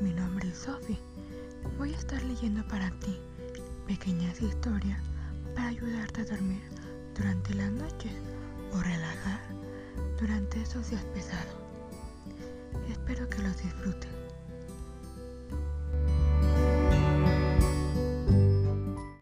mi nombre es Sophie. Voy a estar leyendo para ti pequeñas historias para ayudarte a dormir durante las noches o relajar durante esos días pesados. Espero que los disfrutes.